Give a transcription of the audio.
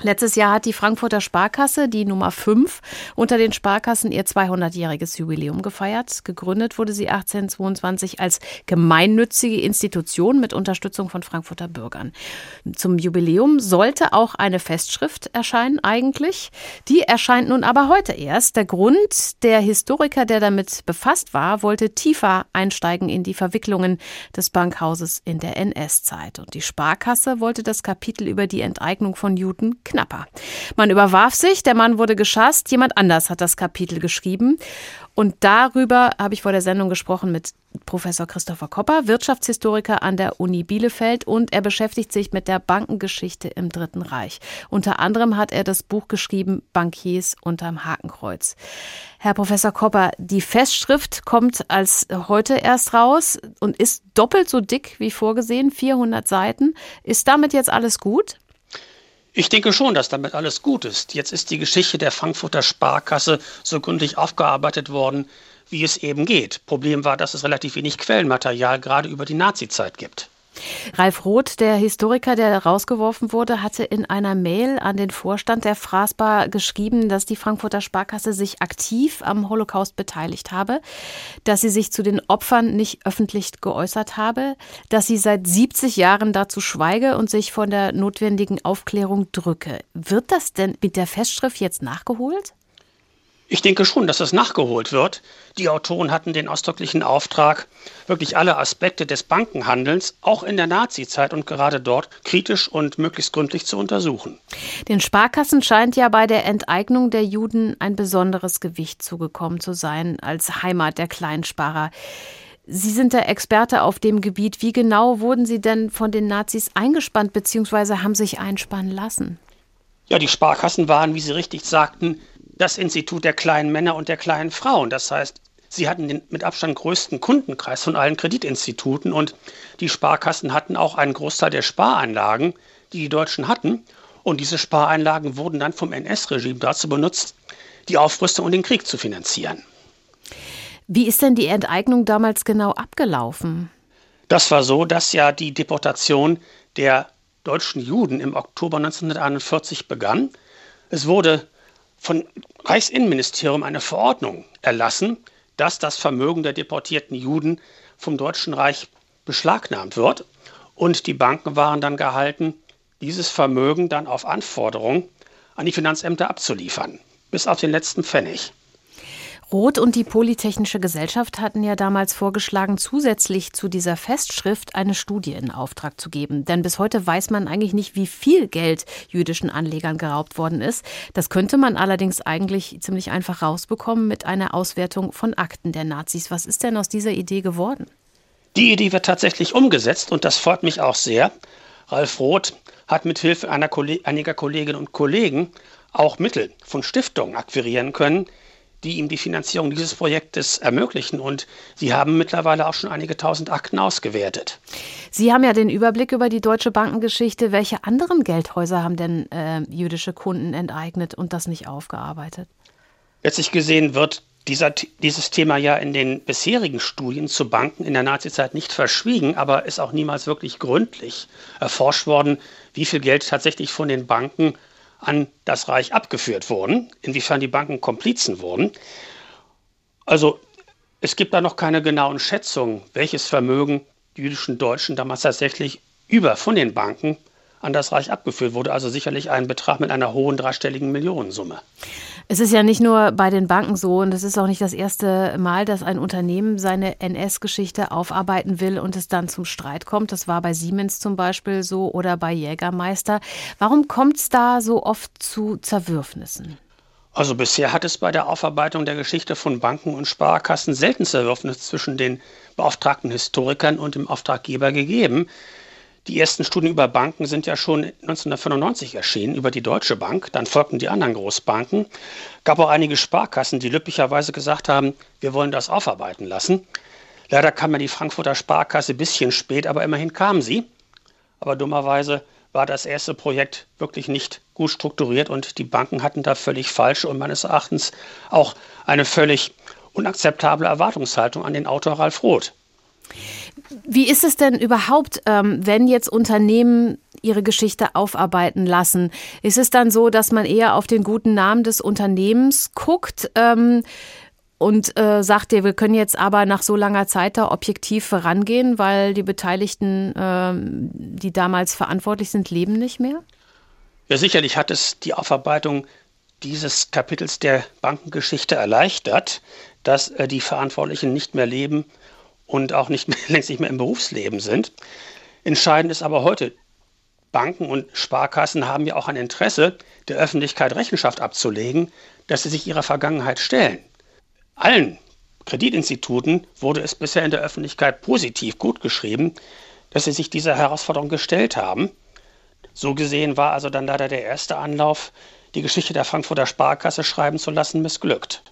Letztes Jahr hat die Frankfurter Sparkasse, die Nummer 5, unter den Sparkassen ihr 200-jähriges Jubiläum gefeiert. Gegründet wurde sie 1822 als gemeinnützige Institution mit Unterstützung von Frankfurter Bürgern. Zum Jubiläum sollte auch eine Festschrift erscheinen eigentlich. Die erscheint nun aber heute erst. Der Grund, der Historiker, der damit befasst war, wollte tiefer einsteigen in die Verwicklungen des Bankhauses in der NS-Zeit. Und die Sparkasse wollte das Kapitel über die Enteignung von Juden knapper. Man überwarf sich, der Mann wurde geschasst, jemand anders hat das Kapitel geschrieben. Und darüber habe ich vor der Sendung gesprochen mit Professor Christopher Kopper, Wirtschaftshistoriker an der Uni Bielefeld und er beschäftigt sich mit der Bankengeschichte im Dritten Reich. Unter anderem hat er das Buch geschrieben Bankiers unterm Hakenkreuz. Herr Professor Kopper, die Festschrift kommt als heute erst raus und ist doppelt so dick wie vorgesehen, 400 Seiten. Ist damit jetzt alles gut? Ich denke schon, dass damit alles gut ist. Jetzt ist die Geschichte der Frankfurter Sparkasse so gründlich aufgearbeitet worden, wie es eben geht. Problem war, dass es relativ wenig Quellenmaterial gerade über die Nazizeit gibt. Ralf Roth, der Historiker, der rausgeworfen wurde, hatte in einer Mail an den Vorstand der Frasbar geschrieben, dass die Frankfurter Sparkasse sich aktiv am Holocaust beteiligt habe, dass sie sich zu den Opfern nicht öffentlich geäußert habe, dass sie seit 70 Jahren dazu schweige und sich von der notwendigen Aufklärung drücke. Wird das denn mit der Festschrift jetzt nachgeholt? Ich denke schon, dass es nachgeholt wird. Die Autoren hatten den ausdrücklichen Auftrag, wirklich alle Aspekte des Bankenhandelns, auch in der Nazizeit und gerade dort, kritisch und möglichst gründlich zu untersuchen. Den Sparkassen scheint ja bei der Enteignung der Juden ein besonderes Gewicht zugekommen zu sein als Heimat der Kleinsparer. Sie sind der Experte auf dem Gebiet. Wie genau wurden Sie denn von den Nazis eingespannt bzw. haben sich einspannen lassen? Ja, die Sparkassen waren, wie Sie richtig sagten, das Institut der kleinen Männer und der kleinen Frauen. Das heißt, sie hatten den mit Abstand größten Kundenkreis von allen Kreditinstituten und die Sparkassen hatten auch einen Großteil der Spareinlagen, die die Deutschen hatten. Und diese Spareinlagen wurden dann vom NS-Regime dazu benutzt, die Aufrüstung und den Krieg zu finanzieren. Wie ist denn die Enteignung damals genau abgelaufen? Das war so, dass ja die Deportation der deutschen Juden im Oktober 1941 begann. Es wurde von Reichsinnenministerium eine Verordnung erlassen, dass das Vermögen der deportierten Juden vom Deutschen Reich beschlagnahmt wird. Und die Banken waren dann gehalten, dieses Vermögen dann auf Anforderung an die Finanzämter abzuliefern, bis auf den letzten Pfennig. Roth und die Polytechnische Gesellschaft hatten ja damals vorgeschlagen, zusätzlich zu dieser Festschrift eine Studie in Auftrag zu geben. Denn bis heute weiß man eigentlich nicht, wie viel Geld jüdischen Anlegern geraubt worden ist. Das könnte man allerdings eigentlich ziemlich einfach rausbekommen mit einer Auswertung von Akten der Nazis. Was ist denn aus dieser Idee geworden? Die Idee wird tatsächlich umgesetzt und das freut mich auch sehr. Ralf Roth hat mit Hilfe einiger Kolleginnen und Kollegen auch Mittel von Stiftungen akquirieren können, die ihm die Finanzierung dieses Projektes ermöglichen. Und Sie haben mittlerweile auch schon einige tausend Akten ausgewertet. Sie haben ja den Überblick über die deutsche Bankengeschichte. Welche anderen Geldhäuser haben denn äh, jüdische Kunden enteignet und das nicht aufgearbeitet? Letztlich gesehen wird dieser, dieses Thema ja in den bisherigen Studien zu Banken in der Nazizeit nicht verschwiegen, aber ist auch niemals wirklich gründlich erforscht worden, wie viel Geld tatsächlich von den Banken an das Reich abgeführt wurden, inwiefern die Banken Komplizen wurden. Also es gibt da noch keine genauen Schätzungen, welches Vermögen die jüdischen Deutschen damals tatsächlich über von den Banken an das Reich abgeführt wurde. Also sicherlich ein Betrag mit einer hohen dreistelligen Millionensumme. Es ist ja nicht nur bei den Banken so und es ist auch nicht das erste Mal, dass ein Unternehmen seine NS-Geschichte aufarbeiten will und es dann zum Streit kommt. Das war bei Siemens zum Beispiel so oder bei Jägermeister. Warum kommt es da so oft zu Zerwürfnissen? Also bisher hat es bei der Aufarbeitung der Geschichte von Banken und Sparkassen selten Zerwürfnisse zwischen den beauftragten Historikern und dem Auftraggeber gegeben. Die ersten Studien über Banken sind ja schon 1995 erschienen, über die Deutsche Bank. Dann folgten die anderen Großbanken. Gab auch einige Sparkassen, die lüblicherweise gesagt haben, wir wollen das aufarbeiten lassen. Leider kam ja die Frankfurter Sparkasse ein bisschen spät, aber immerhin kam sie. Aber dummerweise war das erste Projekt wirklich nicht gut strukturiert und die Banken hatten da völlig falsche und meines Erachtens auch eine völlig unakzeptable Erwartungshaltung an den Autor Ralf Roth. Wie ist es denn überhaupt, ähm, wenn jetzt Unternehmen ihre Geschichte aufarbeiten lassen? Ist es dann so, dass man eher auf den guten Namen des Unternehmens guckt? Ähm, und äh, sagt dir, wir können jetzt aber nach so langer Zeit da objektiv vorangehen, weil die Beteiligten, äh, die damals verantwortlich sind, leben nicht mehr? Ja, sicherlich hat es die Aufarbeitung dieses Kapitels der Bankengeschichte erleichtert, dass äh, die Verantwortlichen nicht mehr leben und auch nicht mehr, längst nicht mehr im Berufsleben sind. Entscheidend ist aber heute, Banken und Sparkassen haben ja auch ein Interesse, der Öffentlichkeit Rechenschaft abzulegen, dass sie sich ihrer Vergangenheit stellen. Allen Kreditinstituten wurde es bisher in der Öffentlichkeit positiv gut geschrieben, dass sie sich dieser Herausforderung gestellt haben. So gesehen war also dann leider der erste Anlauf, die Geschichte der Frankfurter Sparkasse schreiben zu lassen, missglückt.